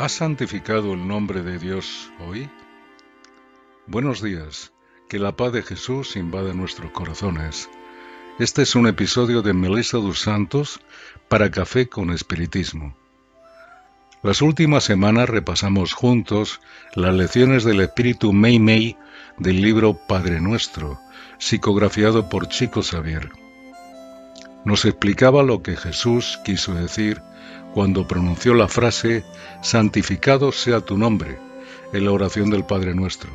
¿Has santificado el nombre de Dios hoy? Buenos días, que la paz de Jesús invada nuestros corazones. Este es un episodio de Melissa dos Santos para Café con Espiritismo. Las últimas semanas repasamos juntos las lecciones del espíritu Mei Mei del libro Padre Nuestro, psicografiado por Chico Xavier. Nos explicaba lo que Jesús quiso decir cuando pronunció la frase Santificado sea tu nombre en la oración del Padre Nuestro.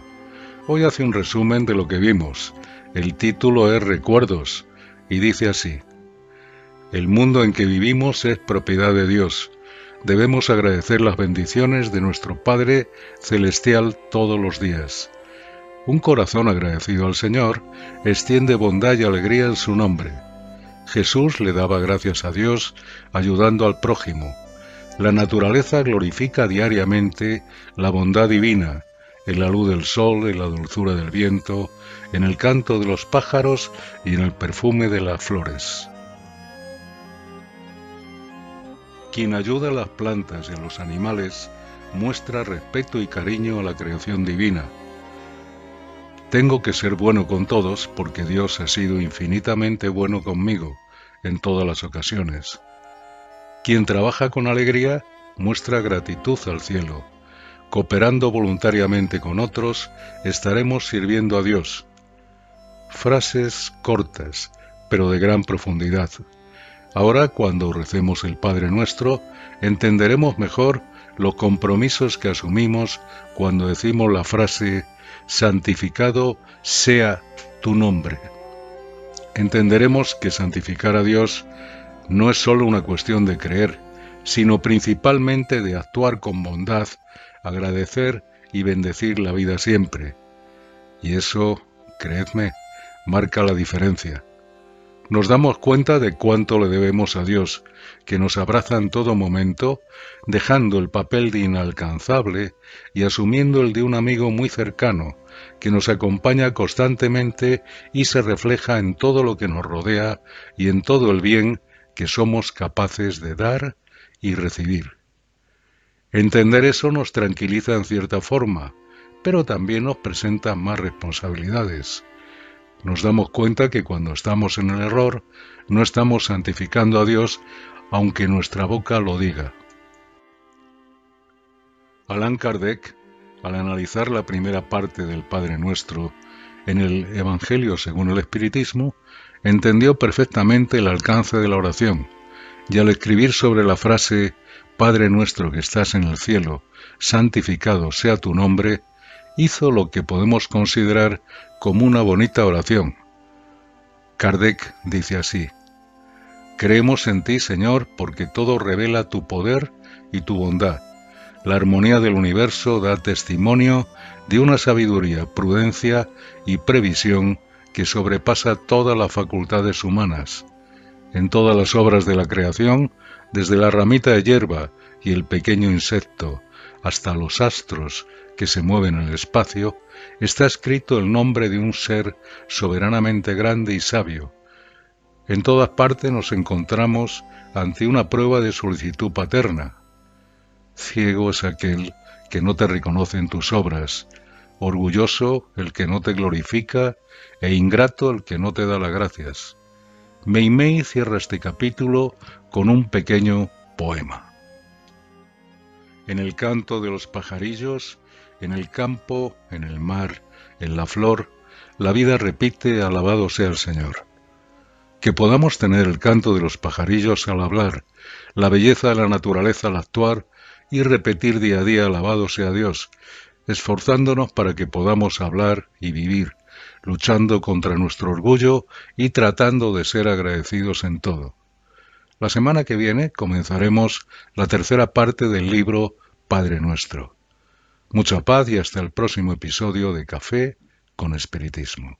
Hoy hace un resumen de lo que vimos. El título es Recuerdos y dice así. El mundo en que vivimos es propiedad de Dios. Debemos agradecer las bendiciones de nuestro Padre Celestial todos los días. Un corazón agradecido al Señor extiende bondad y alegría en su nombre. Jesús le daba gracias a Dios ayudando al prójimo. La naturaleza glorifica diariamente la bondad divina, en la luz del sol, en la dulzura del viento, en el canto de los pájaros y en el perfume de las flores. Quien ayuda a las plantas y a los animales muestra respeto y cariño a la creación divina. Tengo que ser bueno con todos porque Dios ha sido infinitamente bueno conmigo en todas las ocasiones. Quien trabaja con alegría muestra gratitud al cielo. Cooperando voluntariamente con otros, estaremos sirviendo a Dios. Frases cortas, pero de gran profundidad. Ahora, cuando recemos el Padre nuestro, entenderemos mejor los compromisos que asumimos cuando decimos la frase santificado sea tu nombre entenderemos que santificar a Dios no es sólo una cuestión de creer, sino principalmente de actuar con bondad, agradecer y bendecir la vida siempre. Y eso, creedme, marca la diferencia. Nos damos cuenta de cuánto le debemos a Dios, que nos abraza en todo momento, dejando el papel de inalcanzable y asumiendo el de un amigo muy cercano, que nos acompaña constantemente y se refleja en todo lo que nos rodea y en todo el bien que somos capaces de dar y recibir. Entender eso nos tranquiliza en cierta forma, pero también nos presenta más responsabilidades. Nos damos cuenta que cuando estamos en el error, no estamos santificando a Dios, aunque nuestra boca lo diga. Alan Kardec al analizar la primera parte del Padre Nuestro en el Evangelio según el Espiritismo, entendió perfectamente el alcance de la oración, y al escribir sobre la frase Padre nuestro que estás en el cielo, santificado sea tu nombre, hizo lo que podemos considerar como una bonita oración. Kardec dice así, Creemos en ti, Señor, porque todo revela tu poder y tu bondad la armonía del universo da testimonio de una sabiduría, prudencia y previsión que sobrepasa todas las facultades humanas. En todas las obras de la creación, desde la ramita de hierba y el pequeño insecto hasta los astros que se mueven en el espacio, está escrito el nombre de un ser soberanamente grande y sabio. En todas partes nos encontramos ante una prueba de solicitud paterna, Ciego es aquel que no te reconoce en tus obras, orgulloso el que no te glorifica e ingrato el que no te da las gracias. Meimei cierra este capítulo con un pequeño poema. En el canto de los pajarillos, en el campo, en el mar, en la flor, la vida repite alabado sea el Señor. Que podamos tener el canto de los pajarillos al hablar, la belleza de la naturaleza al actuar, y repetir día a día alabado sea Dios, esforzándonos para que podamos hablar y vivir, luchando contra nuestro orgullo y tratando de ser agradecidos en todo. La semana que viene comenzaremos la tercera parte del libro Padre Nuestro. Mucha paz y hasta el próximo episodio de Café con Espiritismo.